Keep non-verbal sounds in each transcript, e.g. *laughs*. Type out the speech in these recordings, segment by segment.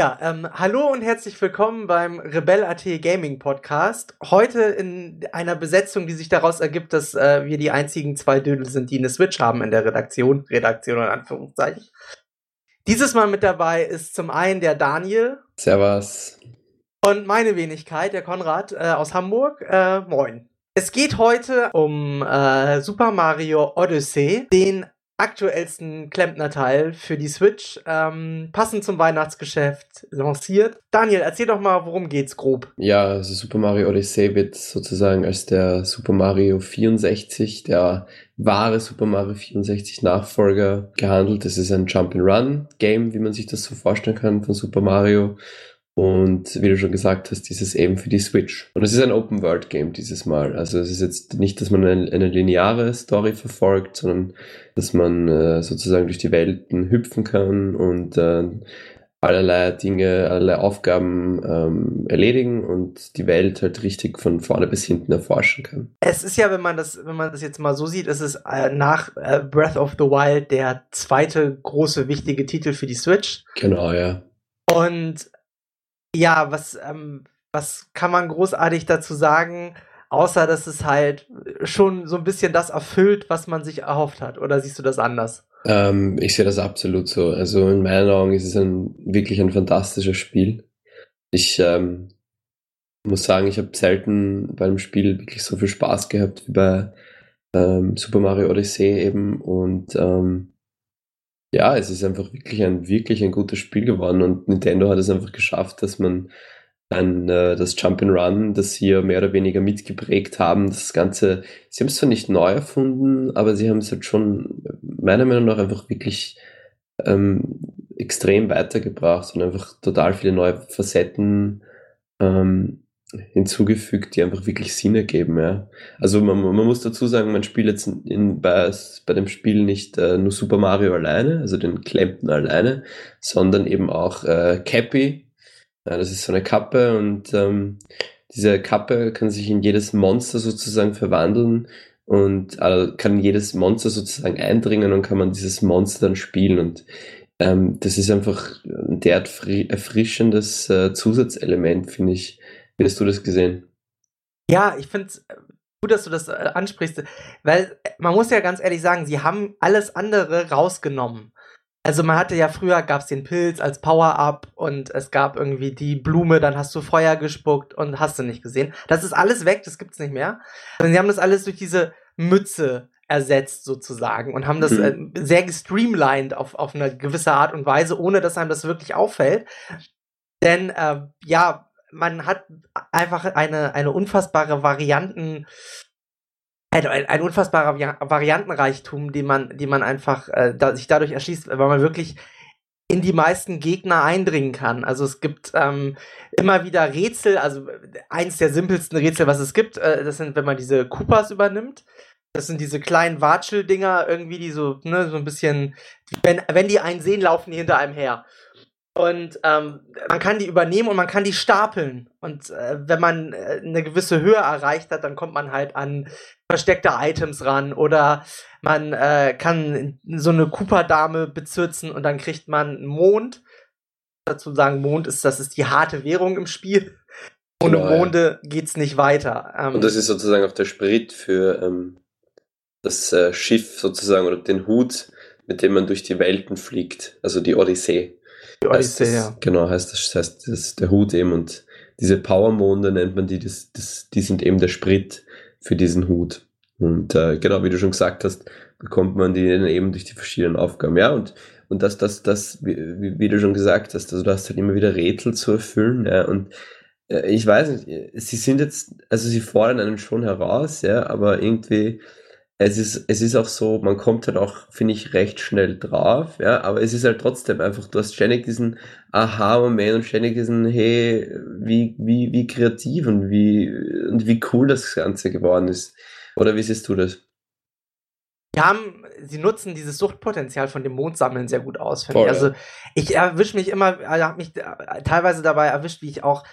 Ja, ähm, hallo und herzlich willkommen beim Rebel.at Gaming Podcast. Heute in einer Besetzung, die sich daraus ergibt, dass äh, wir die einzigen zwei Dödel sind, die eine Switch haben in der Redaktion. Redaktion in Anführungszeichen. Dieses Mal mit dabei ist zum einen der Daniel. Servus. Und meine Wenigkeit, der Konrad äh, aus Hamburg. Äh, moin. Es geht heute um äh, Super Mario Odyssey, den aktuellsten Klempner-Teil für die Switch, ähm, passend zum Weihnachtsgeschäft lanciert. Daniel, erzähl doch mal, worum geht's grob? Ja, also Super Mario Odyssey wird sozusagen als der Super Mario 64, der wahre Super Mario 64 Nachfolger gehandelt. Das ist ein Jump-and-Run-Game, wie man sich das so vorstellen kann von Super Mario. Und wie du schon gesagt hast, dieses eben für die Switch. Und es ist ein Open-World-Game dieses Mal. Also es ist jetzt nicht, dass man eine, eine lineare Story verfolgt, sondern dass man äh, sozusagen durch die Welten hüpfen kann und äh, allerlei Dinge, allerlei Aufgaben ähm, erledigen und die Welt halt richtig von vorne bis hinten erforschen kann. Es ist ja, wenn man das, wenn man das jetzt mal so sieht, es ist äh, nach äh, Breath of the Wild der zweite große wichtige Titel für die Switch. Genau, ja. Und ja, was, ähm, was kann man großartig dazu sagen, außer dass es halt schon so ein bisschen das erfüllt, was man sich erhofft hat? Oder siehst du das anders? Ähm, ich sehe das absolut so. Also in meinen Augen ist es ein, wirklich ein fantastisches Spiel. Ich ähm, muss sagen, ich habe selten beim Spiel wirklich so viel Spaß gehabt wie bei ähm, Super Mario Odyssey eben und ähm, ja, es ist einfach wirklich ein, wirklich ein gutes Spiel geworden und Nintendo hat es einfach geschafft, dass man ein, äh, das Jump'n'Run, das sie ja mehr oder weniger mitgeprägt haben, das Ganze, sie haben es zwar nicht neu erfunden, aber sie haben es halt schon meiner Meinung nach einfach wirklich ähm, extrem weitergebracht und einfach total viele neue Facetten ähm, hinzugefügt, die einfach wirklich Sinn ergeben. Ja. Also man, man muss dazu sagen, man spielt jetzt in, bei, bei dem Spiel nicht äh, nur Super Mario alleine, also den Klempner alleine, sondern eben auch äh, Cappy. Ja, das ist so eine Kappe und ähm, diese Kappe kann sich in jedes Monster sozusagen verwandeln und äh, kann jedes Monster sozusagen eindringen und kann man dieses Monster dann spielen und ähm, das ist einfach ein derart erfrischendes äh, Zusatzelement, finde ich, wie hast du das gesehen? Ja, ich finde es äh, gut, dass du das äh, ansprichst, weil äh, man muss ja ganz ehrlich sagen, sie haben alles andere rausgenommen. Also man hatte ja früher gab es den Pilz als Power-Up und es gab irgendwie die Blume, dann hast du Feuer gespuckt und hast du nicht gesehen. Das ist alles weg, das gibt's nicht mehr. Und sie haben das alles durch diese Mütze ersetzt sozusagen und haben das mhm. äh, sehr gestreamlined auf, auf eine gewisse Art und Weise, ohne dass einem das wirklich auffällt. Denn äh, ja, man hat einfach eine, eine unfassbare Varianten, ein, ein unfassbarer Variantenreichtum, die man, die man einfach äh, da, sich dadurch erschließt, weil man wirklich in die meisten Gegner eindringen kann. Also es gibt ähm, immer wieder Rätsel, also eins der simpelsten Rätsel, was es gibt, äh, das sind, wenn man diese Koopas übernimmt. Das sind diese kleinen Watschel-Dinger irgendwie, die so, ne, so ein bisschen, wenn, wenn die einen sehen, laufen die hinter einem her. Und ähm, man kann die übernehmen und man kann die stapeln. Und äh, wenn man äh, eine gewisse Höhe erreicht hat, dann kommt man halt an versteckte Items ran. Oder man äh, kann so eine Cooper-Dame bezürzen und dann kriegt man einen Mond. Dazu sagen, Mond ist, das ist die harte Währung im Spiel. Ohne genau, Monde ja. geht's nicht weiter. Ähm, und das ist sozusagen auch der Sprit für ähm, das äh, Schiff sozusagen oder den Hut, mit dem man durch die Welten fliegt. Also die Odyssee. Die Odyssee, das, ja. Genau, heißt das, heißt das der Hut eben und diese Powermonde nennt man die, das, das, die sind eben der Sprit für diesen Hut. Und äh, genau, wie du schon gesagt hast, bekommt man die dann eben durch die verschiedenen Aufgaben. Ja, und, und das, das, das, wie, wie du schon gesagt hast, also du hast halt immer wieder Rätsel zu erfüllen, ja, und äh, ich weiß nicht, sie sind jetzt, also sie fordern einen schon heraus, ja, aber irgendwie es ist, es ist auch so, man kommt halt auch, finde ich, recht schnell drauf, ja, aber es ist halt trotzdem einfach, du hast ständig diesen Aha-Moment und ständig diesen, hey, wie, wie, wie kreativ und wie, und wie cool das Ganze geworden ist. Oder wie siehst du das? Die haben, sie nutzen dieses Suchtpotenzial von dem Mondsammeln sehr gut aus, finde ich. Also ich erwische mich immer, also habe mich teilweise dabei erwischt, wie ich auch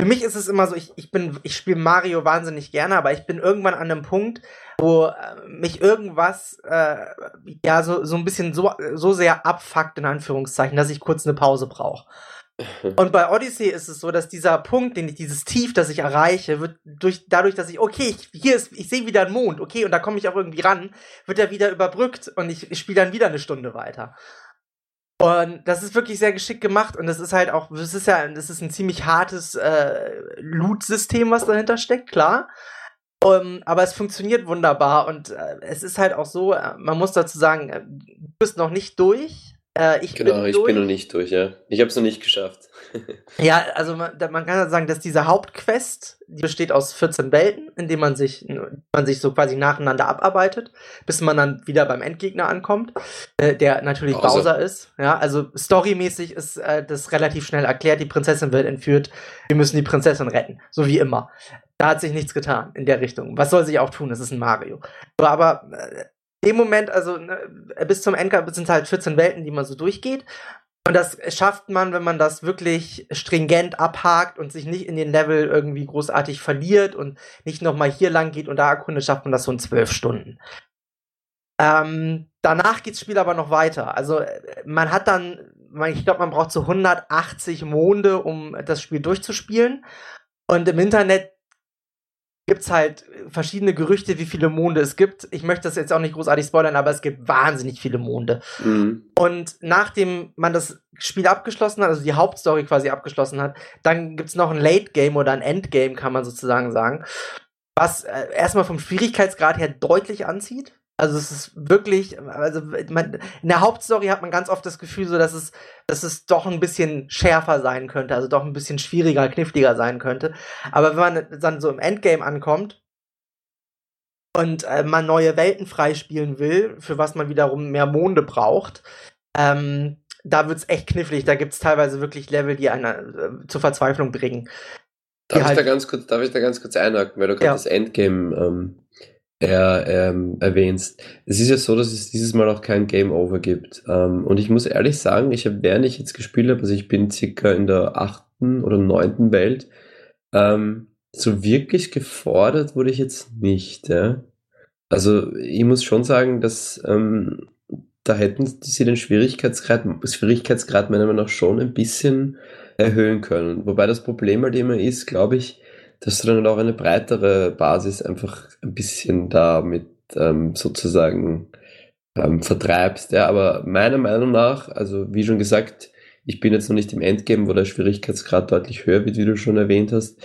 für mich ist es immer so, ich, ich bin, ich spiele Mario wahnsinnig gerne, aber ich bin irgendwann an einem Punkt, wo äh, mich irgendwas äh, ja so, so ein bisschen so, so sehr abfuckt, in Anführungszeichen, dass ich kurz eine Pause brauche. *laughs* Und bei Odyssey ist es so, dass dieser Punkt, den ich, dieses Tief, das ich erreiche, wird durch, dadurch, dass ich, okay, ich, hier ist, ich sehe wieder einen Mond, okay, und da komme ich auch irgendwie ran, wird er wieder überbrückt und ich, ich spiele dann wieder eine Stunde weiter. Und das ist wirklich sehr geschickt gemacht und das ist halt auch, das ist ja, das ist ein ziemlich hartes äh, Loot-System, was dahinter steckt, klar. Um, aber es funktioniert wunderbar und äh, es ist halt auch so, äh, man muss dazu sagen, äh, du bist noch nicht durch. Äh, ich genau, bin ich durch. bin noch nicht durch, ja. Ich habe es noch nicht geschafft. *laughs* Ja, also man, man kann ja sagen, dass diese Hauptquest, die besteht aus 14 Welten, in denen man sich, man sich so quasi nacheinander abarbeitet, bis man dann wieder beim Endgegner ankommt, äh, der natürlich Bowser. Bowser ist. Ja, also storymäßig ist äh, das relativ schnell erklärt, die Prinzessin wird entführt, wir müssen die Prinzessin retten, so wie immer. Da hat sich nichts getan in der Richtung. Was soll sich auch tun? Das ist ein Mario. So, aber äh, dem Moment, also ne, bis zum Endkampf sind halt 14 Welten, die man so durchgeht. Und das schafft man, wenn man das wirklich stringent abhakt und sich nicht in den Level irgendwie großartig verliert und nicht nochmal hier lang geht und da erkundet, schafft man das so in zwölf Stunden. Ähm, danach geht das Spiel aber noch weiter. Also äh, man hat dann, ich glaube, man braucht so 180 Monde, um das Spiel durchzuspielen. Und im Internet gibt's halt verschiedene Gerüchte, wie viele Monde es gibt. Ich möchte das jetzt auch nicht großartig spoilern, aber es gibt wahnsinnig viele Monde. Mhm. Und nachdem man das Spiel abgeschlossen hat, also die Hauptstory quasi abgeschlossen hat, dann gibt's noch ein Late Game oder ein Endgame, kann man sozusagen sagen, was äh, erstmal vom Schwierigkeitsgrad her deutlich anzieht. Also es ist wirklich, also man, in der Hauptstory hat man ganz oft das Gefühl, so dass es, dass es doch ein bisschen schärfer sein könnte, also doch ein bisschen schwieriger, kniffliger sein könnte. Aber wenn man dann so im Endgame ankommt und äh, man neue Welten freispielen will, für was man wiederum mehr Monde braucht, ähm, da wird's echt knifflig. Da gibt's teilweise wirklich Level, die einen äh, zur Verzweiflung bringen. Darf, ich halt- da ganz kurz, darf ich da ganz kurz einhaken, weil du gerade Ja. das Endgame ähm, er, ähm, erwähnst. Es ist ja so, dass es dieses Mal auch kein Game Over gibt. Ähm, und ich muss ehrlich sagen, ich habe, während ich jetzt gespielt habe, also ich bin circa in der achten oder neunten Welt, ähm, so wirklich gefordert wurde ich jetzt nicht. Ja? Also ich muss schon sagen, dass ähm, da hätten sie den Schwierigkeitsgrad, Schwierigkeitsgrad meiner Meinung nach schon ein bisschen erhöhen können. Wobei das Problem halt immer ist, glaube ich, dass du dann auch eine breitere Basis einfach ein bisschen damit ähm, sozusagen ähm, vertreibst. Ja, aber meiner Meinung nach, also wie schon gesagt, ich bin jetzt noch nicht im Endgame, wo der Schwierigkeitsgrad deutlich höher wird, wie du schon erwähnt hast.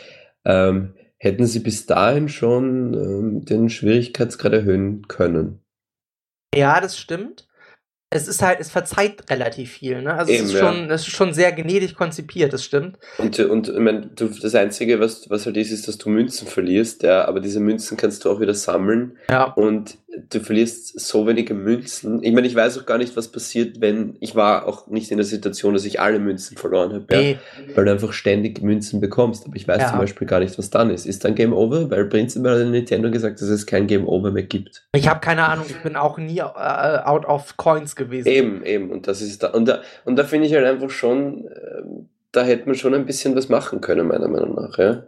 Ähm, hätten sie bis dahin schon ähm, den Schwierigkeitsgrad erhöhen können. Ja, das stimmt. Es ist halt, es verzeiht relativ viel, ne? Also Eben, es ist ja. schon, es ist schon sehr gnädig konzipiert, das stimmt. Und, und ich mein, du, das Einzige, was, was halt ist, ist, dass du Münzen verlierst, ja, aber diese Münzen kannst du auch wieder sammeln. Ja. Und du verlierst so wenige Münzen. Ich meine, ich weiß auch gar nicht, was passiert, wenn ich war auch nicht in der Situation, dass ich alle Münzen verloren habe, ja, weil du einfach ständig Münzen bekommst. Aber ich weiß Ja. zum Beispiel gar nicht, was dann ist. Ist dann Game Over? Weil prinzipiell hat Nintendo gesagt, dass es kein Game Over mehr gibt. Ich habe keine Ahnung, ich bin auch nie äh, out of coins gewesen. Eben, eben. Und das ist da. Und da, und da finde ich halt einfach schon, ähm, da hätte man schon ein bisschen was machen können, meiner Meinung nach, ja.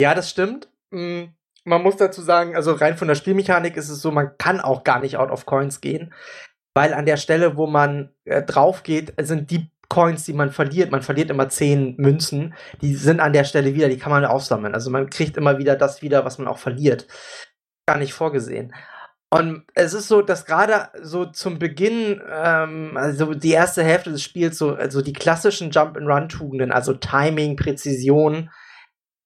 Ja, das stimmt. Mm, Man muss dazu sagen, also rein von der Spielmechanik ist es so, man kann auch gar nicht out of coins gehen, weil an der Stelle, wo man äh, drauf geht, sind die Coins, die man verliert. Man verliert immer zehn Münzen. Die sind an der Stelle wieder, die kann man aufsammeln. Also man kriegt immer wieder das wieder, was man auch verliert. Gar nicht vorgesehen. Und es ist so, dass gerade so zum Beginn, ähm, also die erste Hälfte des Spiels, so also die klassischen Jump-and-Run-Tugenden, also Timing, Präzision,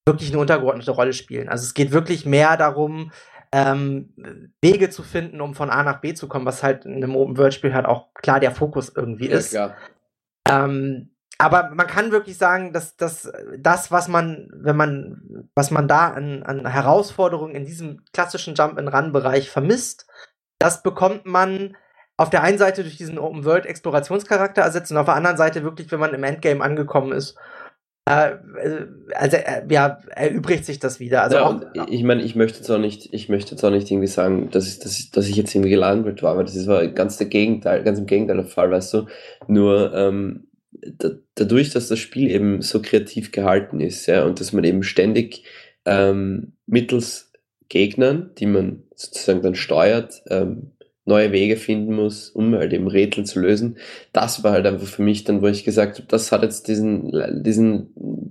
wirklich eine untergeordnete Rolle spielen. Also es geht wirklich mehr darum, ähm, Wege zu finden, um von A nach B zu kommen, was halt in einem Open-World-Spiel halt auch klar der Fokus irgendwie ist. klar. Ähm, aber man kann wirklich sagen, dass, dass das, was man, wenn man, was man da an, an Herausforderungen in diesem klassischen Jump-and-Run-Bereich vermisst, das bekommt man auf der einen Seite durch diesen Open-World-Explorationscharakter ersetzt und auf der anderen Seite wirklich, wenn man im Endgame angekommen ist. Äh, also, äh, ja, erübrigt sich das wieder. Also ja, auch, und ich meine, ich möchte jetzt auch nicht, ich möchte auch nicht irgendwie sagen, dass ich, dass ich, dass ich jetzt irgendwie gelangweilt war, weil das ist war ganz der Gegenteil, ganz im Gegenteil der Fall, weißt du. Nur, ähm, da, dadurch, dass das Spiel eben so kreativ gehalten ist, ja, und dass man eben ständig ähm, mittels Gegnern, die man sozusagen dann steuert, ähm, neue Wege finden muss, um halt eben Rätsel zu lösen. Das war halt einfach für mich dann, wo ich gesagt habe, das hat jetzt diesen, diesen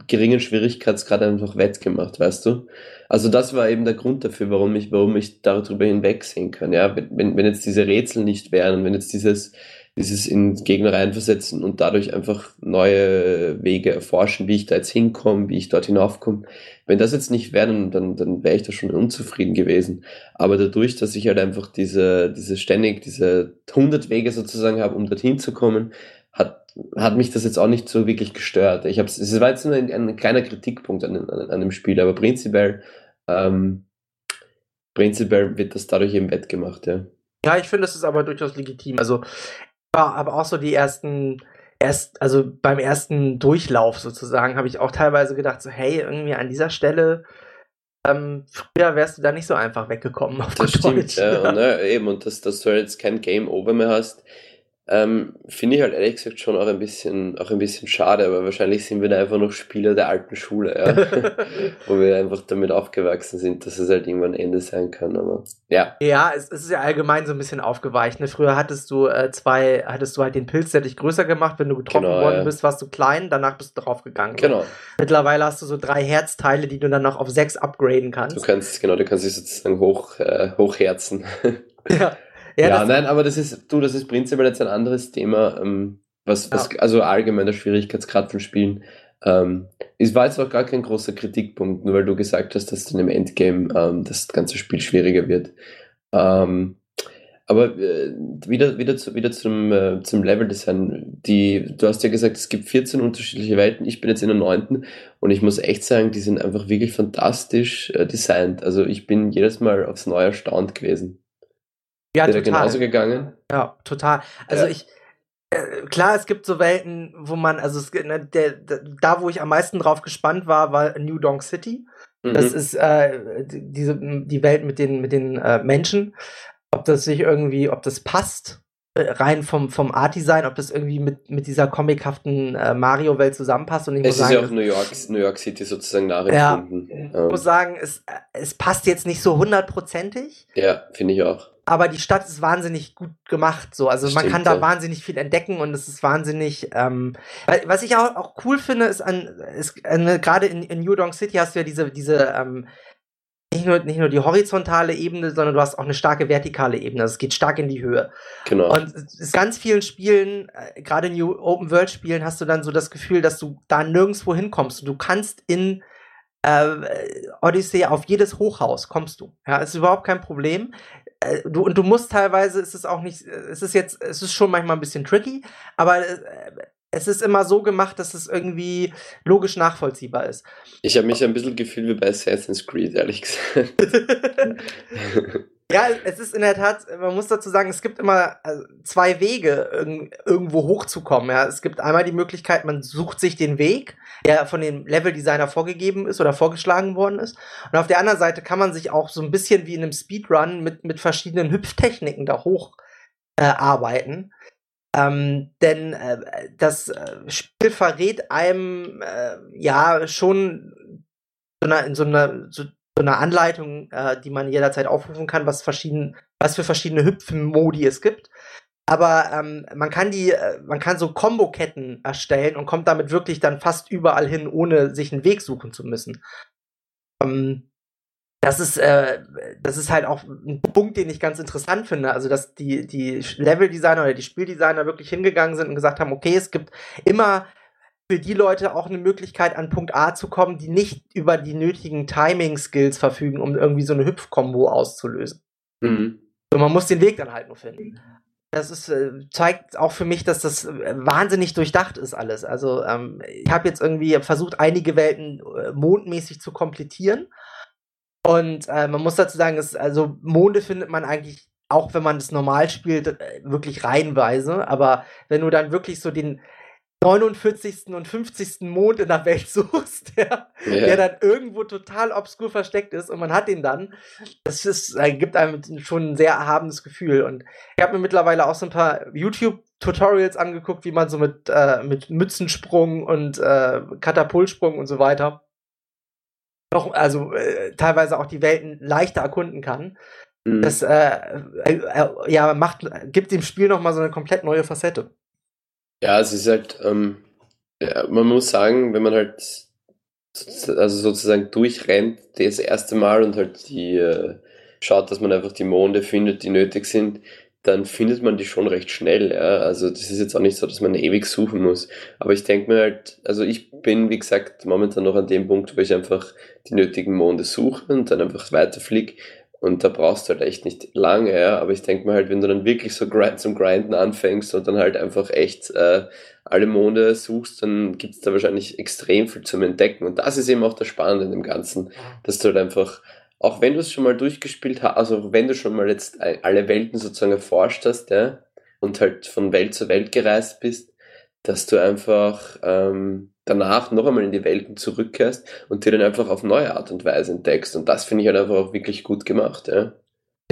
geringen Schwierigkeitsgrad einfach wettgemacht, weißt du? Also das war eben der Grund dafür, warum ich, warum ich darüber hinwegsehen kann. Ja, wenn, wenn jetzt diese Rätsel nicht wären, wenn jetzt dieses, dieses in Gegner reinversetzen und dadurch einfach neue Wege erforschen, wie ich da jetzt hinkomme, wie ich dort hinaufkomme. Wenn das jetzt nicht wäre, dann, dann, wäre ich da schon unzufrieden gewesen. Aber dadurch, dass ich halt einfach diese, diese ständig, diese 100 Wege sozusagen habe, um dorthin zu kommen, hat, hat mich das jetzt auch nicht so wirklich gestört. Ich habe es war jetzt nur ein, ein kleiner Kritikpunkt an, an, an dem Spiel, aber prinzipiell, ähm, prinzipiell wird das dadurch eben wettgemacht, ja. Ja, ich finde, das ist aber durchaus legitim. Also aber auch so die ersten, erst, also beim ersten Durchlauf sozusagen, habe ich auch teilweise gedacht, so, hey, irgendwie an dieser Stelle, ähm, früher wärst du da nicht so einfach weggekommen auf Das stimmt, ja, ja. Und, ne, eben, und dass, dass du jetzt kein Game Over mehr hast, ähm, Finde ich halt ehrlich gesagt schon auch ein bisschen, auch ein bisschen schade, aber wahrscheinlich sind wir da einfach noch Spieler der alten Schule, ja? *laughs* wo wir einfach damit aufgewachsen sind, dass es halt irgendwann Ende sein kann. Aber ja. Ja, es, es ist ja allgemein so ein bisschen aufgeweicht. Ne? Früher hattest du äh, zwei, hattest du halt den Pilz, der dich größer gemacht, wenn du getroffen genau, worden ja. bist, warst du klein, danach bist du draufgegangen. Genau. Mittlerweile hast du so drei Herzteile, die du dann noch auf sechs upgraden kannst. Du kannst, genau, du kannst dich sozusagen hoch, äh, hochherzen. ja. *laughs* Ja, ja nein, aber das ist, du, das ist prinzipiell jetzt ein anderes Thema, ähm, was, was ja. also allgemein der Schwierigkeitsgrad von Spielen. Ähm, es war jetzt auch gar kein großer Kritikpunkt, nur weil du gesagt hast, dass dann im Endgame ähm, das ganze Spiel schwieriger wird. Ähm, aber äh, wieder, wieder, zu, wieder zum, äh, zum Leveldesign. Die, du hast ja gesagt, es gibt 14 unterschiedliche Welten. Ich bin jetzt in der neunten und ich muss echt sagen, die sind einfach wirklich fantastisch äh, designt. Also ich bin jedes Mal aufs Neue erstaunt gewesen. Ja, Wäre total. genauso gegangen? Ja, total. Also ja. ich, äh, klar, es gibt so Welten, wo man, also es, ne, der, der, da, wo ich am meisten drauf gespannt war, war New Donk City. Mhm. Das ist äh, diese, die Welt mit den, mit den äh, Menschen. Ob das sich irgendwie, ob das passt, rein vom, vom Art-Design, ob das irgendwie mit, mit dieser comichaften äh, Mario-Welt zusammenpasst. Und ich es muss ist sagen, ja auch New York, New York City sozusagen nachempfunden. Ja, ich muss sagen, es, es passt jetzt nicht so hundertprozentig. Ja, finde ich auch aber die Stadt ist wahnsinnig gut gemacht. So, also Stimmt, man kann da ja. wahnsinnig viel entdecken und es ist wahnsinnig. Ähm, was ich auch, auch cool finde, ist an, ist, äh, gerade in, in New Donk City hast du ja diese diese ähm, nicht nur, nicht nur die horizontale Ebene, sondern du hast auch eine starke vertikale Ebene. Also es geht stark in die Höhe. Genau. Und in ganz vielen Spielen, äh, gerade in New Open World Spielen, hast du dann so das Gefühl, dass du da nirgendwo hinkommst. Du kannst in äh, Odyssey auf jedes Hochhaus kommst du. Ja, ist überhaupt kein Problem. Äh, du, und du musst teilweise, ist es auch nicht, es ist jetzt, es ist schon manchmal ein bisschen tricky, aber äh, es ist immer so gemacht, dass es irgendwie logisch nachvollziehbar ist. Ich habe mich ein bisschen gefühlt wie bei Assassin's Creed, ehrlich gesagt. *laughs* *laughs* Ja, es ist in der Tat, man muss dazu sagen, es gibt immer äh, zwei Wege, irgendwo hochzukommen. Ja. Es gibt einmal die Möglichkeit, man sucht sich den Weg, der von dem Level-Designer vorgegeben ist oder vorgeschlagen worden ist. Und auf der anderen Seite kann man sich auch so ein bisschen wie in einem Speedrun mit, mit verschiedenen Hüpftechniken da hoch äh, arbeiten. Ähm, denn äh, das äh, Spiel verrät einem äh, ja schon in so einer, so so eine Anleitung, äh, die man jederzeit aufrufen kann, was verschieden, was für verschiedene Hüpfmodi es gibt. Aber ähm, man kann die, äh, man kann so Komboketten erstellen und kommt damit wirklich dann fast überall hin, ohne sich einen Weg suchen zu müssen. Ähm, das ist, äh, das ist halt auch ein Punkt, den ich ganz interessant finde. Also, dass die, die Leveldesigner oder die Spieldesigner wirklich hingegangen sind und gesagt haben, okay, es gibt immer für die Leute auch eine Möglichkeit, an Punkt A zu kommen, die nicht über die nötigen Timing-Skills verfügen, um irgendwie so eine Hüpfkombo auszulösen. Mhm. So, man muss den Weg dann halt nur finden. Das ist, äh, zeigt auch für mich, dass das äh, wahnsinnig durchdacht ist alles. Also ähm, ich habe jetzt irgendwie versucht, einige Welten äh, mondmäßig zu komplettieren. Und äh, man muss dazu sagen, dass, also Monde findet man eigentlich, auch wenn man das normal spielt, äh, wirklich reihenweise. Aber wenn du dann wirklich so den, 49. und 50. Mond in der Welt *laughs* suchst, der, ja. der dann irgendwo total obskur versteckt ist und man hat ihn dann. Das ist, äh, gibt einem schon ein sehr erhabenes Gefühl. Und ich habe mir mittlerweile auch so ein paar YouTube-Tutorials angeguckt, wie man so mit, äh, mit Mützensprung und äh, Katapultsprung und so weiter noch, also äh, teilweise auch die Welten leichter erkunden kann. Mhm. Das äh, äh, äh ja macht, gibt dem Spiel nochmal so eine komplett neue Facette. Ja, es ist halt, ähm, ja, man muss sagen, wenn man halt also sozusagen durchrennt das erste Mal und halt die äh, schaut, dass man einfach die Monde findet, die nötig sind, dann findet man die schon recht schnell. Ja? Also das ist jetzt auch nicht so, dass man ewig suchen muss. Aber ich denke mir halt, also ich bin, wie gesagt, momentan noch an dem Punkt, wo ich einfach die nötigen Monde suche und dann einfach weiterfliege. Und da brauchst du halt echt nicht lange, ja. Aber ich denke mir halt, wenn du dann wirklich so grind, zum Grinden anfängst und dann halt einfach echt äh, alle Monde suchst, dann gibt es da wahrscheinlich extrem viel zum Entdecken. Und das ist eben auch das Spannende in dem Ganzen, dass du halt einfach auch wenn du es schon mal durchgespielt hast, also wenn du schon mal jetzt alle Welten sozusagen erforscht hast, ja, und halt von Welt zu Welt gereist bist, dass du einfach ähm, danach noch einmal in die Welten zurückkehrst und dir dann einfach auf neue Art und Weise entdeckst. Und das finde ich halt einfach auch wirklich gut gemacht, ja.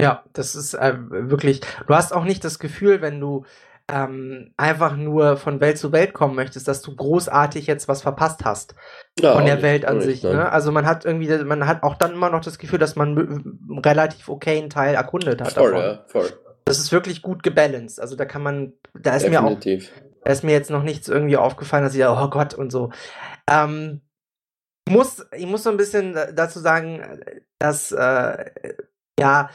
Ja, das ist äh, wirklich. Du hast auch nicht das Gefühl, wenn du ähm, einfach nur von Welt zu Welt kommen möchtest, dass du großartig jetzt was verpasst hast ja, von der Welt an sich. Ne? Also man hat irgendwie, man hat auch dann immer noch das Gefühl, dass man relativ okayen Teil erkundet hat. Voll, davon. ja, voll. Das ist wirklich gut gebalanced. Also da kann man, da ist Definitiv. mir auch, da ist mir jetzt noch nichts irgendwie aufgefallen, dass ich, oh Gott und so. Ähm, muss, ich muss so ein bisschen dazu sagen, dass äh, ja,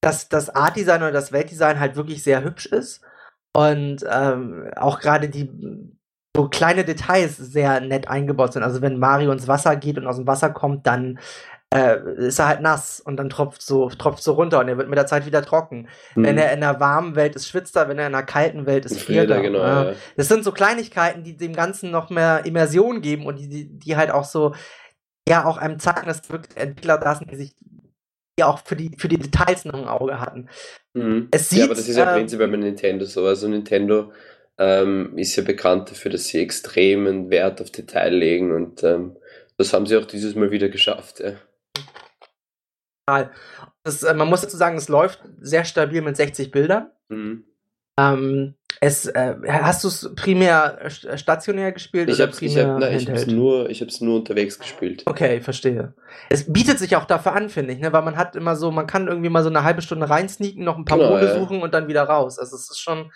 dass das Art-Design oder das Weltdesign halt wirklich sehr hübsch ist. Und ähm, auch gerade die so kleine Details sehr nett eingebaut sind. Also wenn Mario ins Wasser geht und aus dem Wasser kommt, dann äh, ist er halt nass und dann tropft so, tropft so runter und er wird mit der Zeit wieder trocken. Mhm. Wenn er in einer warmen Welt ist, schwitzt er, wenn er in einer kalten Welt ist, friert er. Genau, ja. Das sind so Kleinigkeiten, die dem Ganzen noch mehr Immersion geben und die, die, die halt auch so, ja, auch einem zeigen, dass wirklich Entwickler da sind, die sich die auch für die, für die Details noch ein Auge hatten. Mhm. Es sieht, ja, aber das ist ja äh, prinzipiell bei Nintendo so. Also Nintendo ähm, ist ja bekannt dafür, dass sie extremen Wert auf Detail legen und ähm, das haben sie auch dieses Mal wieder geschafft. Ja. Das, äh, man muss dazu sagen, es läuft sehr stabil mit 60 Bildern. Mhm. Ähm, es, äh, hast du es primär stationär gespielt ich hab's nur, habe es nur unterwegs gespielt. Okay, verstehe. Es bietet sich auch dafür an, finde ich, ne, weil man hat immer so, man kann irgendwie mal so eine halbe Stunde reinsneaken, noch ein paar genau, Mode ja. suchen und dann wieder raus. Also es ist schon.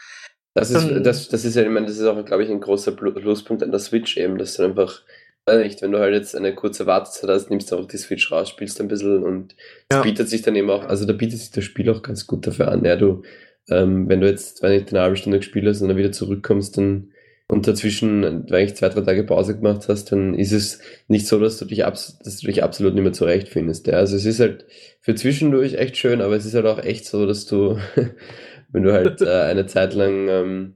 Das ist, das, das ist ja, ich meine, das ist auch, glaube ich, ein großer Pluspunkt an der Switch eben, dass du einfach, weiß nicht, wenn du halt jetzt eine kurze Wartezeit hast, nimmst du einfach die Switch raus, spielst ein bisschen und es ja. bietet sich dann eben auch, also da bietet sich das Spiel auch ganz gut dafür an. Ja, du ähm, wenn du jetzt, wenn ich eine halbe Stunde gespielt hast und dann wieder zurückkommst dann, und dazwischen, wenn ich zwei, drei Tage Pause gemacht hast, dann ist es nicht so, dass du dich, abs dass du dich absolut nicht mehr zurechtfindest. Ja? Also es ist halt für zwischendurch echt schön, aber es ist halt auch echt so, dass du, *laughs* wenn du halt äh, eine Zeit lang ähm,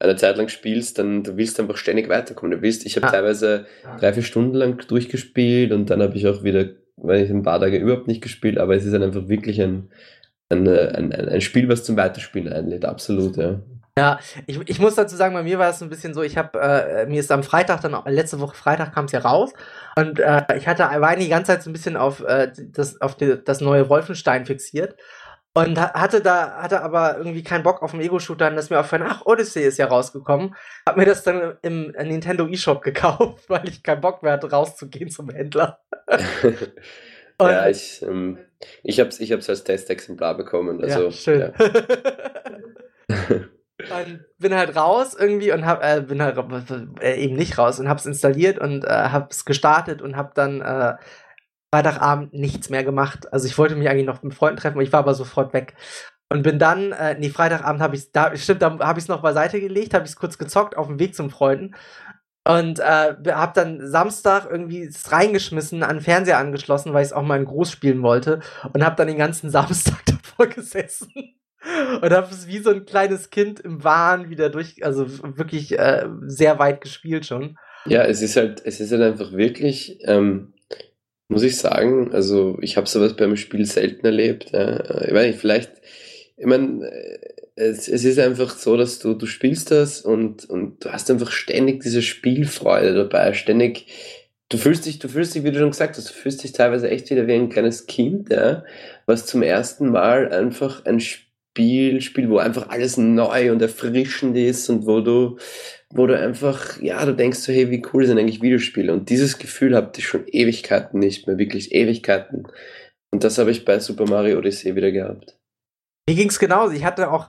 eine Zeit lang spielst, dann du willst einfach ständig weiterkommen. Du willst, ich habe ah. teilweise drei, vier Stunden lang durchgespielt und dann habe ich auch wieder, weil ich ein paar Tage überhaupt nicht gespielt, aber es ist halt einfach wirklich ein, ein, ein, ein Spiel, was zum Weiterspielen einlädt, absolut, ja. Ja, ich, ich muss dazu sagen, bei mir war es ein bisschen so, ich habe, äh, mir ist am Freitag dann, letzte Woche Freitag kam es ja raus und äh, ich hatte, war die ganze Zeit so ein bisschen auf, äh, das, auf die, das neue Wolfenstein fixiert und hatte da, hatte aber irgendwie keinen Bock auf den Ego-Shooter und ist mir aufgefallen, ach, Odyssey ist ja rausgekommen. Hab mir das dann im Nintendo eShop gekauft, *laughs* weil ich keinen Bock mehr hatte, rauszugehen zum Händler. *laughs* ja, ich, ähm, ich habe es ich hab's als Testexemplar bekommen. Also, ja, schön. Ja. *laughs* *laughs* und bin halt raus irgendwie und hab, äh, bin halt äh, eben nicht raus und hab's installiert und äh, hab's gestartet und hab dann äh, Freitagabend nichts mehr gemacht. Also ich wollte mich eigentlich noch mit Freunden treffen, ich war aber sofort weg. Und bin dann, äh, nee, Freitagabend habe ich da, stimmt, da habe ich es noch beiseite gelegt, habe ich es kurz gezockt auf dem Weg zum Freunden und äh, hab dann Samstag irgendwie reingeschmissen, an den Fernseher angeschlossen, weil ich es auch mal in groß spielen wollte. Und hab dann den ganzen *laughs* Samstag davor gesessen. Und hab es wie so ein kleines Kind im Wahn wieder durch, also wirklich äh, sehr weit gespielt schon. Ja, es ist halt, es ist halt einfach wirklich, ähm, muss ich sagen, also ich habe sowas beim Spiel selten erlebt. Ja. Ich weiß nicht, vielleicht, ich meine, es, es ist einfach so, dass du, du spielst das und, und du hast einfach ständig diese Spielfreude dabei, ständig, du fühlst dich, du fühlst dich, wie du schon gesagt hast, du fühlst dich teilweise echt wieder wie ein kleines Kind, ja, was zum ersten Mal einfach ein Spiel spielt, wo einfach alles neu und erfrischend ist und wo du, wo du einfach, ja, du denkst so, hey, wie cool sind eigentlich Videospiele? Und dieses Gefühl habe ich schon Ewigkeiten nicht mehr, wirklich Ewigkeiten. Und das habe ich bei Super Mario Odyssey wieder gehabt. Mir ging's genauso. Ich hatte auch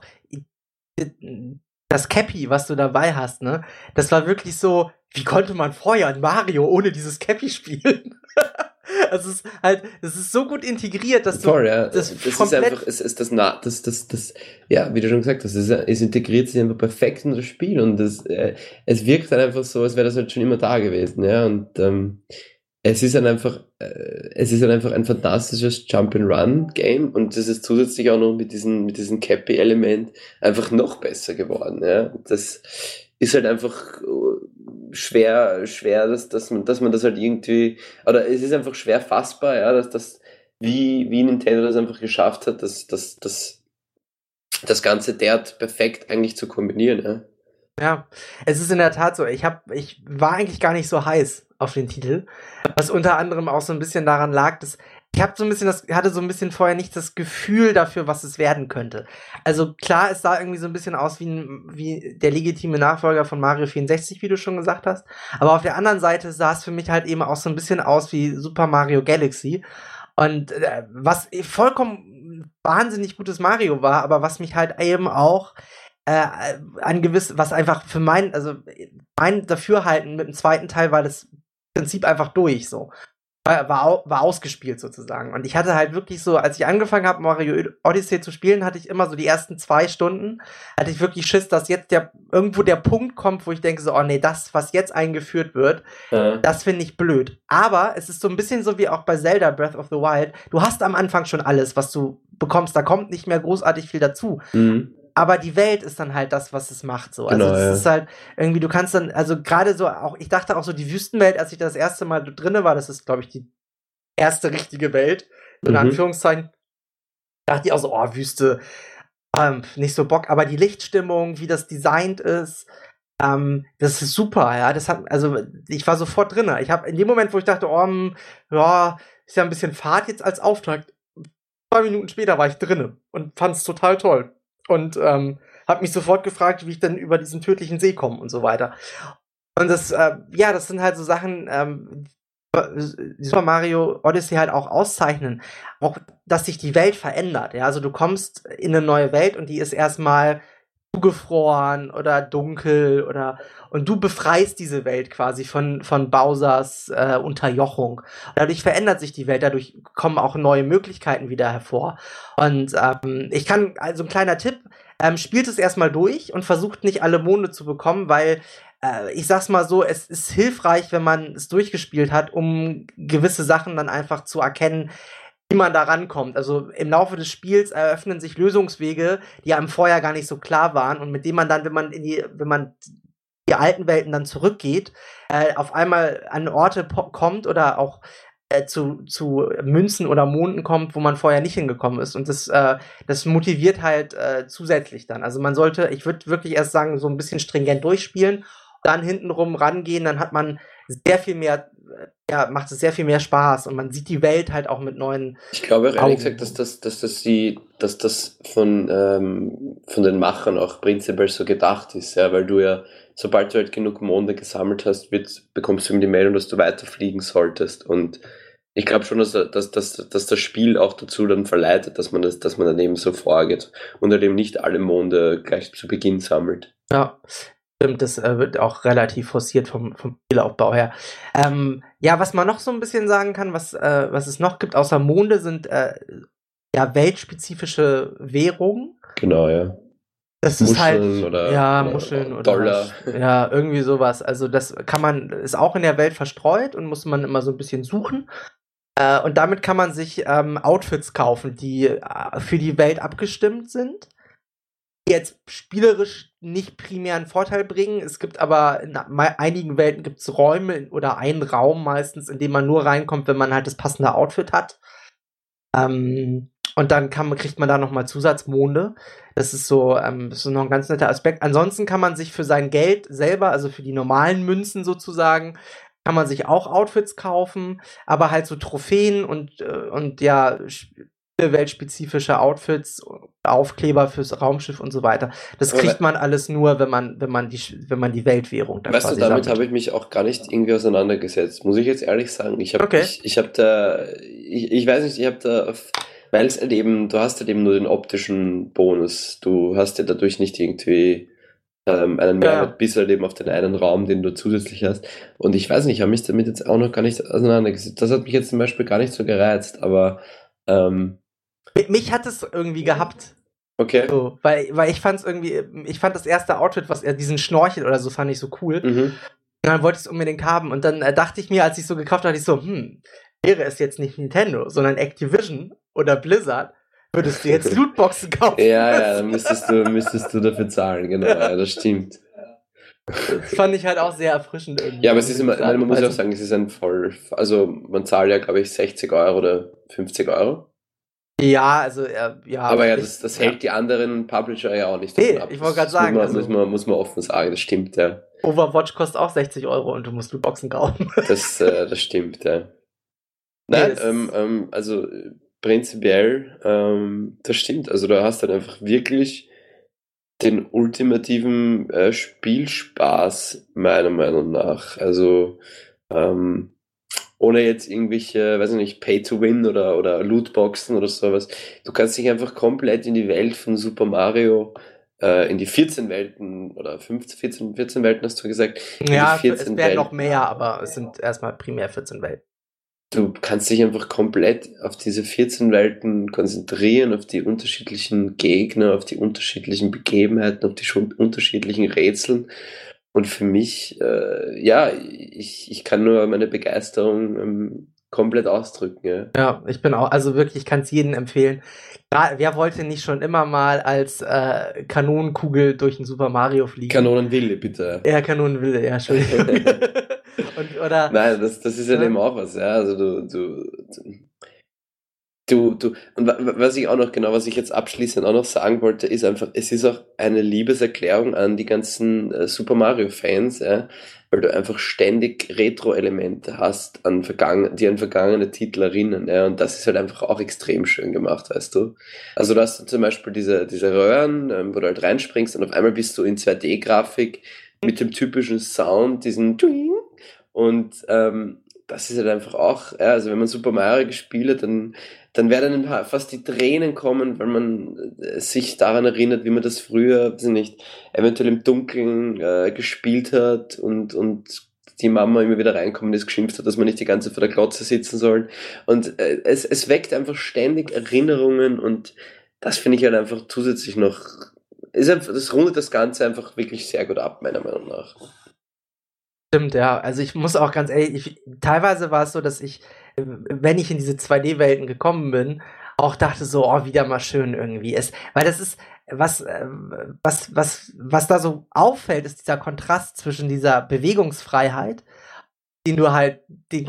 das Cappy, was du dabei hast, ne? Das war wirklich so, wie konnte man vorher ein Mario ohne dieses Cappy spielen? *laughs* es ist halt, es ist so gut integriert, dass du Voll, ja. das, das ist einfach, es ist das, na, das, das, das, ja, wie du schon gesagt hast, es, es integriert sich einfach perfekt in das Spiel und das, äh, es wirkt dann einfach so, als wäre das halt schon immer da gewesen, ja, und ähm, es ist dann einfach, äh, es ist dann einfach ein fantastisches Jump-and-Run-Game und das ist zusätzlich auch noch mit diesem, mit diesem Cappy-Element einfach noch besser geworden, ja. Das ist halt einfach äh, schwer, schwer, dass, dass man, dass man das halt irgendwie, oder es ist einfach schwer fassbar, ja, dass das, wie, wie Nintendo das einfach geschafft hat, dass, dass, dass das Ganze derart perfekt eigentlich zu kombinieren, ja. Ja, es ist in der Tat so. Ich hab, ich war eigentlich gar nicht so heiß auf den Titel, was unter anderem auch so ein bisschen daran lag, dass ich habe so ein bisschen das hatte so ein bisschen vorher nicht das Gefühl dafür, was es werden könnte. Also klar, es sah irgendwie so ein bisschen aus wie, wie der legitime Nachfolger von Mario 64, wie du schon gesagt hast. Aber auf der anderen Seite sah es für mich halt eben auch so ein bisschen aus wie Super Mario Galaxy. Und äh, was vollkommen wahnsinnig gutes Mario war, aber was mich halt eben auch äh, an gewiss, was einfach für mein, also mein Dafürhalten mit dem zweiten Teil war das Prinzip einfach durch so war, war, war ausgespielt sozusagen. Und ich hatte halt wirklich so, als ich angefangen habe, Mario Odyssey zu spielen, hatte ich immer so die ersten zwei Stunden, hatte ich wirklich Schiss, dass jetzt der irgendwo der Punkt kommt, wo ich denke so, oh nee, das, was jetzt eingeführt wird, ja. das finde ich blöd. Aber es ist so ein bisschen so wie auch bei Zelda Breath of the Wild. Du hast am Anfang schon alles, was du bekommst. Da kommt nicht mehr großartig viel dazu. Mhm aber die Welt ist dann halt das, was es macht. So. Also genau, es ja. ist halt irgendwie, du kannst dann, also gerade so auch, ich dachte auch so, die Wüstenwelt, als ich das erste Mal drinne war, das ist, glaube ich, die erste richtige Welt, in mhm. Anführungszeichen, dachte ich auch so, oh, Wüste, ähm, nicht so Bock, aber die Lichtstimmung, wie das designt ist, ähm, das ist super, ja. Das hat, also ich war sofort drinne. Ich habe in dem Moment, wo ich dachte, oh, hm, ja, ist ja ein bisschen Fahrt jetzt als Auftrag. Zwei Minuten später war ich drinne und fand es total toll und ähm, habe mich sofort gefragt, wie ich denn über diesen tödlichen See komme und so weiter. Und das, äh, ja, das sind halt so Sachen, ähm, Super Mario Odyssey halt auch auszeichnen, auch dass sich die Welt verändert. Ja, also du kommst in eine neue Welt und die ist erstmal zugefroren oder dunkel oder und du befreist diese Welt quasi von von Bowsers äh, Unterjochung. dadurch verändert sich die Welt, dadurch kommen auch neue Möglichkeiten wieder hervor. Und ähm, ich kann also ein kleiner Tipp: ähm, spielt es erstmal durch und versucht nicht alle Monde zu bekommen, weil äh, ich sag's mal so, es ist hilfreich, wenn man es durchgespielt hat, um gewisse Sachen dann einfach zu erkennen wie man da rankommt. Also im Laufe des Spiels eröffnen sich Lösungswege, die einem vorher gar nicht so klar waren und mit denen man dann, wenn man in die, wenn man die alten Welten dann zurückgeht, äh, auf einmal an Orte kommt oder auch äh, zu, zu Münzen oder Monden kommt, wo man vorher nicht hingekommen ist. Und das, äh, das motiviert halt äh, zusätzlich dann. Also man sollte, ich würde wirklich erst sagen, so ein bisschen stringent durchspielen, dann hintenrum rangehen, dann hat man sehr viel mehr ja, macht es sehr viel mehr Spaß und man sieht die Welt halt auch mit neuen. Ich glaube auch ehrlich gesagt, dass das, dass das die, dass das von, ähm, von den Machern auch prinzipiell so gedacht ist, ja, weil du ja, sobald du halt genug Monde gesammelt hast, wird, bekommst du eben die Meldung, dass du weiterfliegen solltest. Und ich glaube schon, dass, dass, dass, dass das Spiel auch dazu dann verleitet, dass man das, dass man dann eben so vorgeht und halt eben nicht alle Monde gleich zu Beginn sammelt. Ja, Stimmt, das äh, wird auch relativ forciert vom, vom Spielaufbau her. Ähm, ja, was man noch so ein bisschen sagen kann, was, äh, was es noch gibt außer Monde, sind äh, ja weltspezifische Währungen. Genau, ja. Das Muscheln ist halt oder, ja oder Muscheln oder Dollar. Ja, irgendwie sowas. Also das kann man ist auch in der Welt verstreut und muss man immer so ein bisschen suchen. Äh, und damit kann man sich ähm, Outfits kaufen, die äh, für die Welt abgestimmt sind jetzt spielerisch nicht primär einen Vorteil bringen. Es gibt aber in einigen Welten gibt es Räume oder einen Raum meistens, in dem man nur reinkommt, wenn man halt das passende Outfit hat. Ähm, und dann kann, kriegt man da nochmal Zusatzmonde. Das ist so, ähm, das ist noch ein ganz netter Aspekt. Ansonsten kann man sich für sein Geld selber, also für die normalen Münzen sozusagen, kann man sich auch Outfits kaufen, aber halt so Trophäen und, äh, und ja, weltspezifische Outfits, Aufkleber fürs Raumschiff und so weiter. Das kriegt man alles nur, wenn man, wenn man die, wenn man die Weltwährung dann Weißt du, damit habe ich mich auch gar nicht irgendwie auseinandergesetzt. Muss ich jetzt ehrlich sagen. Ich habe, okay. ich, ich habe da, ich, ich weiß nicht, ich habe da, weil es halt eben, du hast halt eben nur den optischen Bonus. Du hast ja dadurch nicht irgendwie ähm, einen Mehrwert ja. bis halt eben auf den einen Raum, den du zusätzlich hast. Und ich weiß nicht, ich habe mich damit jetzt auch noch gar nicht auseinandergesetzt. Das hat mich jetzt zum Beispiel gar nicht so gereizt, aber ähm, mich hat es irgendwie gehabt. Okay. So, weil, weil ich fand es irgendwie, ich fand das erste Outfit, was er diesen Schnorchel oder so, fand ich so cool. Mhm. Und dann wollte ich es unbedingt haben. Und dann äh, dachte ich mir, als ich so gekauft habe, ich so, hm, wäre es jetzt nicht Nintendo, sondern Activision oder Blizzard, würdest du jetzt *laughs* Lootboxen kaufen. ja, ja, dann müsstest du, müsstest du dafür zahlen, genau, ja, das stimmt. Das fand ich halt auch sehr erfrischend irgendwie. Ja, aber es ist immer, man muss ja auch sagen, es ist ein voll, also man zahlt ja, glaube ich, 60 Euro oder 50 Euro. Ja, also äh, ja. Aber ja, das, das hält ja. die anderen Publisher ja auch nicht nee, ab. Ich wollte gerade sagen. Muss man, also, muss, man, muss man offen sagen, das stimmt, ja. Overwatch kostet auch 60 Euro und du musst Lootboxen kaufen. *laughs* Das, äh, das stimmt, ja. Nein, nee, ähm, ähm, also prinzipiell, ähm, das stimmt. Also du hast dann einfach wirklich den ultimativen äh, Spielspaß, meiner Meinung nach. Also ähm, ohne jetzt irgendwelche, weiß ich nicht, Pay-to-Win oder, oder Lootboxen oder sowas. Du kannst dich einfach komplett in die Welt von Super Mario, äh, in die 14 Welten oder 15, 14, 14 Welten hast du gesagt. Ja, es werden noch mehr, aber es sind erstmal primär 14 Welten. Du kannst dich einfach komplett auf diese 14 Welten konzentrieren, auf die unterschiedlichen Gegner, auf die unterschiedlichen Begebenheiten, auf die schon unterschiedlichen Rätseln und für mich, äh, ja, ich, ich kann nur meine Begeisterung ähm, komplett ausdrücken. Ja. ja, ich bin auch, also wirklich, ich kann es jedem empfehlen. Wer wollte nicht schon immer mal als äh, Kanonenkugel durch ein Super Mario fliegen? Kanonenwille, bitte. Ja, Kanonenwille, ja, Entschuldigung. *laughs* Und, oder, Nein, das, das ist ja, ja eben auch was, ja. Also du, du, du Du, du, und was ich auch noch, genau, was ich jetzt abschließend auch noch sagen wollte, ist einfach, es ist auch eine Liebeserklärung an die ganzen äh, Super Mario-Fans, ja, weil du einfach ständig Retro-Elemente hast, an die an vergangene Titel erinnern, ja, und das ist halt einfach auch extrem schön gemacht, weißt du. Also du hast zum Beispiel diese, diese Röhren, ähm, wo du halt reinspringst und auf einmal bist du in 2D-Grafik mit dem typischen Sound, diesen und ähm, das ist halt einfach auch, ja, also wenn man Super Mario gespielt hat, dann dann werden fast die Tränen kommen, weil man äh, sich daran erinnert, wie man das früher, weiß nicht, eventuell im Dunkeln äh, gespielt hat und, und die Mama immer wieder reinkommen ist, geschimpft hat, dass man nicht die ganze Zeit vor der Glotze sitzen soll. Und äh, es, es weckt einfach ständig Erinnerungen und das finde ich halt einfach zusätzlich noch, ist einfach, das rundet das Ganze einfach wirklich sehr gut ab, meiner Meinung nach. Stimmt, ja. Also ich muss auch ganz ehrlich, ich, teilweise war es so, dass ich, wenn ich in diese 2D-Welten gekommen bin, auch dachte so, oh, wieder mal schön irgendwie ist. Weil das ist, was, äh, was, was, was da so auffällt, ist dieser Kontrast zwischen dieser Bewegungsfreiheit den du halt den,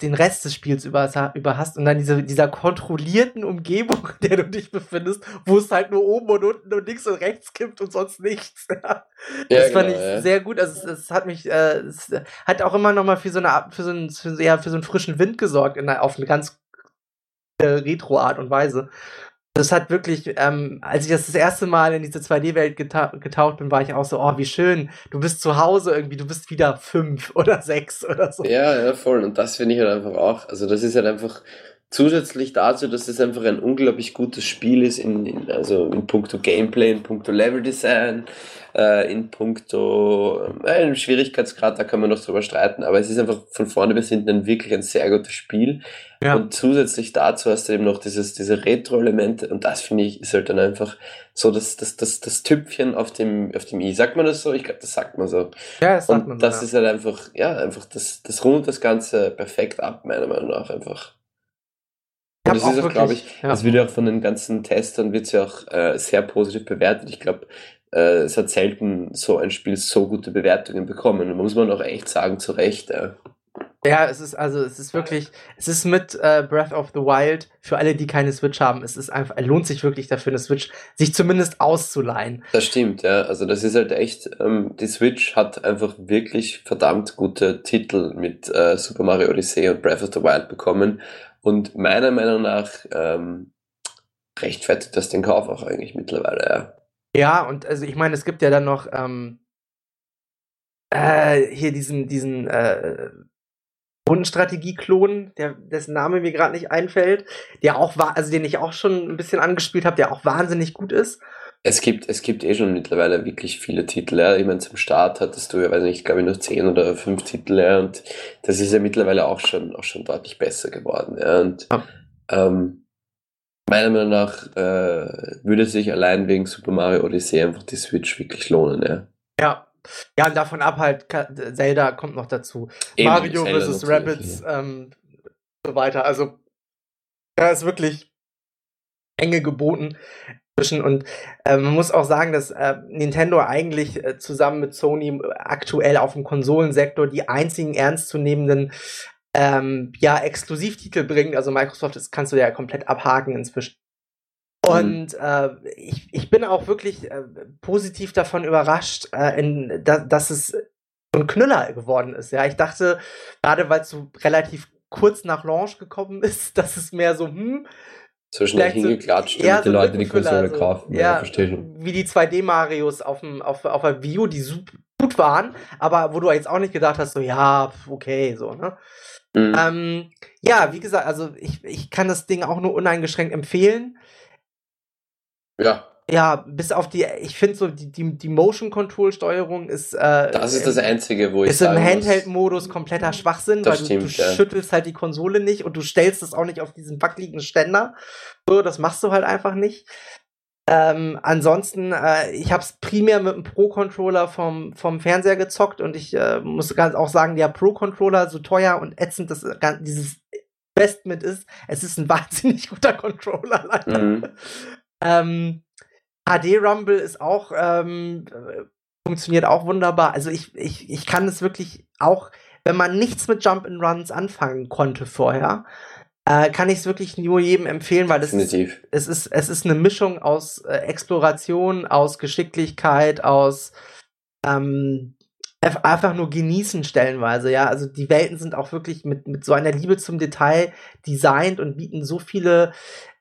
den Rest des Spiels über, über hast und dann diese, dieser kontrollierten Umgebung, in der du dich befindest, wo es halt nur oben und unten und links und rechts gibt und sonst nichts. *laughs* das ja, fand genau, ich ja. sehr gut. Also es, es hat mich, äh, es hat auch immer noch mal für so eine für so einen, für, ja, für so einen frischen Wind gesorgt, in, auf eine ganz äh, Retro-Art und Weise. Das hat wirklich, ähm, als ich das das erste Mal in diese 2D-Welt geta getaucht bin, war ich auch so, oh, wie schön, du bist zu Hause irgendwie, du bist wieder fünf *laughs* oder sechs oder so. Ja, ja, voll. Und das finde ich halt einfach auch, also das ist halt einfach zusätzlich dazu, dass es einfach ein unglaublich gutes Spiel ist, in, in also in puncto Gameplay, in puncto Level-Design, äh, in puncto äh, Schwierigkeitsgrad, da kann man noch drüber streiten, aber es ist einfach von vorne bis hinten ein wirklich ein sehr gutes Spiel. Ja. Und zusätzlich dazu hast du eben noch dieses, diese Retro-Elemente und das finde ich ist halt dann einfach so das, das, das, das Tüpfchen auf dem, auf dem i. Sagt man das so? Ich glaube, das sagt man so. Ja, das sagt und man das so, ist halt einfach, ja, einfach, das, das rundet das Ganze perfekt ab, meiner Meinung nach einfach. Und das ist auch, glaube ich, ja. das wird ja auch von den ganzen Testern wird ja auch äh, sehr positiv bewertet. Ich glaube, äh, es hat selten so ein Spiel so gute Bewertungen bekommen. Und muss man auch echt sagen, zu Recht. Äh. Ja, es ist also, es ist wirklich, es ist mit äh, Breath of the Wild für alle, die keine Switch haben. Es ist einfach, lohnt sich wirklich dafür, eine Switch sich zumindest auszuleihen. Das stimmt, ja. Also das ist halt echt, ähm, die Switch hat einfach wirklich verdammt gute Titel mit äh, Super Mario Odyssey und Breath of the Wild bekommen. Und meiner Meinung nach ähm, rechtfertigt das den Kauf auch eigentlich mittlerweile, ja. Ja, und also ich meine, es gibt ja dann noch ähm, äh, hier diesen, diesen äh, Rundenstrategie-Klon, dessen Name mir gerade nicht einfällt, der auch war, also den ich auch schon ein bisschen angespielt habe, der auch wahnsinnig gut ist. Es gibt, es gibt eh schon mittlerweile wirklich viele Titel. Ja. Ich meine, zum Start hattest du ja, weiß nicht, glaube ich, noch zehn oder fünf Titel, ja, und das ist ja mittlerweile auch schon, auch schon deutlich besser geworden. Ja. Und ja. Ähm, meiner Meinung nach äh, würde sich allein wegen Super Mario Odyssey einfach die Switch wirklich lohnen, ja. Ja, ja, und davon ab halt, Zelda kommt noch dazu. Eben, Mario vs. Rabbits, ähm, so weiter. Also, da ist wirklich enge geboten. Und äh, man muss auch sagen, dass äh, Nintendo eigentlich äh, zusammen mit Sony aktuell auf dem Konsolensektor die einzigen ernstzunehmenden ähm, ja, Exklusivtitel bringt. Also Microsoft, das kannst du ja komplett abhaken inzwischen. Mhm. Und äh, ich, ich bin auch wirklich äh, positiv davon überrascht, äh, in, da, dass es so ein Knüller geworden ist. Ja, ich dachte, gerade weil es so relativ kurz nach Launch gekommen *laughs* ist, dass es mehr so, hm, so schnell hingeklatscht, damit die Leute die Konsole so, kaufen. Ja, ja verstehe schon. Wie die 2D-Marios auf, auf, auf der Wii U, die super gut waren, aber wo du jetzt auch nicht gedacht hast, so, ja, okay, so, ne? Mhm. Ähm, ja, wie gesagt, also ich, ich kann das Ding auch nur uneingeschränkt empfehlen. Ja. Ja, bis auf die, ich finde so, die, die, die Motion Control Steuerung ist. Äh, das ist das Einzige, wo ich. Ist im Handheld-Modus kompletter Schwachsinn, weil stimmt, du, du ja. schüttelst halt die Konsole nicht und du stellst es auch nicht auf diesen wackeligen Ständer. So, das machst du halt einfach nicht. Ähm, ansonsten, äh, ich habe es primär mit dem Pro-Controller vom, vom Fernseher gezockt und ich äh, muss ganz auch sagen, der Pro-Controller, so teuer und ätzend das, dieses Best mit ist, es ist ein *laughs* wahnsinnig guter Controller leider. Mhm. Ähm, HD Rumble ist auch, ähm, funktioniert auch wunderbar. Also ich, ich, ich kann es wirklich auch, wenn man nichts mit Jump and Runs anfangen konnte vorher, äh, kann ich es wirklich nur jedem empfehlen, weil es Definitiv. ist, es ist, es ist eine Mischung aus äh, Exploration, aus Geschicklichkeit, aus ähm, einfach nur genießen stellenweise, ja. Also die Welten sind auch wirklich mit, mit so einer Liebe zum Detail designt und bieten so viele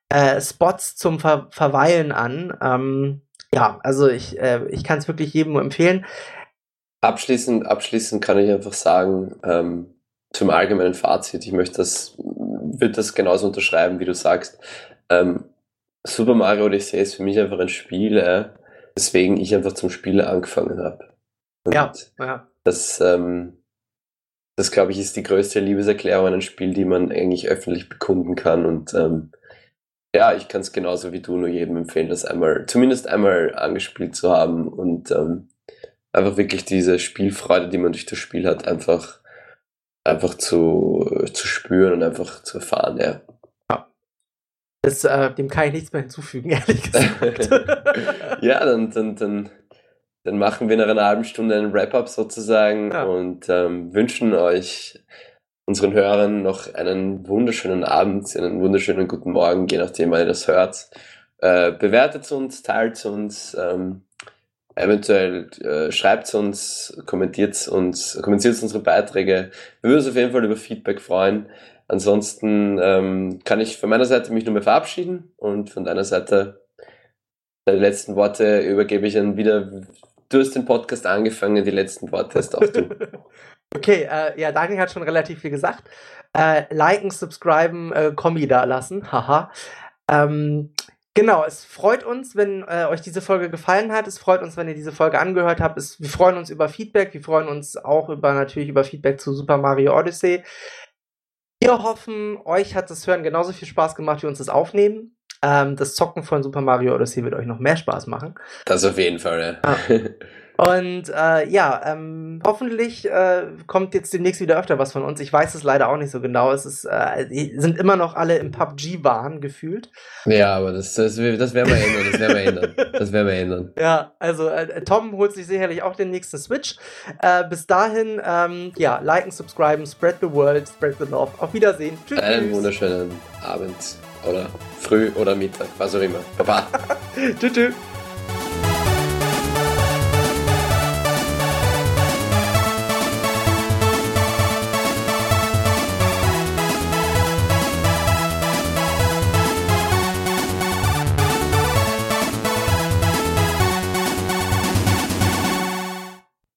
äh, Spots zum Ver Verweilen an. Ähm, ja, also ich, äh, ich kann es wirklich jedem nur empfehlen. Abschließend, abschließend kann ich einfach sagen, ähm, zum allgemeinen Fazit, ich möchte das, würde das genauso unterschreiben, wie du sagst. Ähm, Super Mario Odyssey ist für mich einfach ein Spiel, äh, weswegen ich einfach zum Spielen angefangen habe. Ja, ja. Das, ähm, das glaube ich, ist die größte Liebeserklärung an ein Spiel, die man eigentlich öffentlich bekunden kann und ähm, ja, ich kann es genauso wie du nur jedem empfehlen, das einmal, zumindest einmal angespielt zu haben und ähm, einfach wirklich diese Spielfreude, die man durch das Spiel hat, einfach, einfach zu, zu spüren und einfach zu erfahren, ja. Das, äh, dem kann ich nichts mehr hinzufügen, *laughs* ehrlich gesagt. *laughs* ja, dann, dann, dann, dann machen wir nach einer halben Stunde einen Wrap-up sozusagen ja. und ähm, wünschen euch unseren Hörern noch einen wunderschönen Abend, einen wunderschönen guten Morgen, je nachdem, wann ihr das hört. Äh, bewertet uns, teilt uns, ähm, eventuell äh, schreibt uns, kommentiert uns, kommentiert unsere Beiträge. Wir würden uns auf jeden Fall über Feedback freuen. Ansonsten ähm, kann ich von meiner Seite mich nur mehr verabschieden und von deiner Seite die letzten Worte übergebe ich dann wieder. Du hast den Podcast angefangen, die letzten Worte hast auch du. *laughs* Okay, äh, ja, Daniel hat schon relativ viel gesagt. Äh, liken, subscriben, äh, Kombi da lassen. Haha. Ähm, genau, es freut uns, wenn äh, euch diese Folge gefallen hat. Es freut uns, wenn ihr diese Folge angehört habt. Es, wir freuen uns über Feedback. Wir freuen uns auch über natürlich über Feedback zu Super Mario Odyssey. Wir hoffen, euch hat das Hören genauso viel Spaß gemacht wie uns das Aufnehmen. Ähm, das Zocken von Super Mario Odyssey wird euch noch mehr Spaß machen. Das auf jeden Fall, ja. Ah. *laughs* Und äh, ja, ähm, hoffentlich äh, kommt jetzt demnächst wieder öfter was von uns. Ich weiß es leider auch nicht so genau. Es ist, äh, sind immer noch alle im PUBG-Wahn gefühlt. Ja, aber das, das, das werden wir ändern. Das werden wir ändern. Das werden wir ändern. Ja, also äh, Tom holt sich sicherlich auch den nächsten Switch. Äh, bis dahin, ähm, ja, liken, subscriben, spread the world, spread the love. Auf Wiedersehen. Tschüss. Einen wunderschönen Abend oder früh oder Mittag, was auch immer. Baba. *laughs* tschüss. tschüss.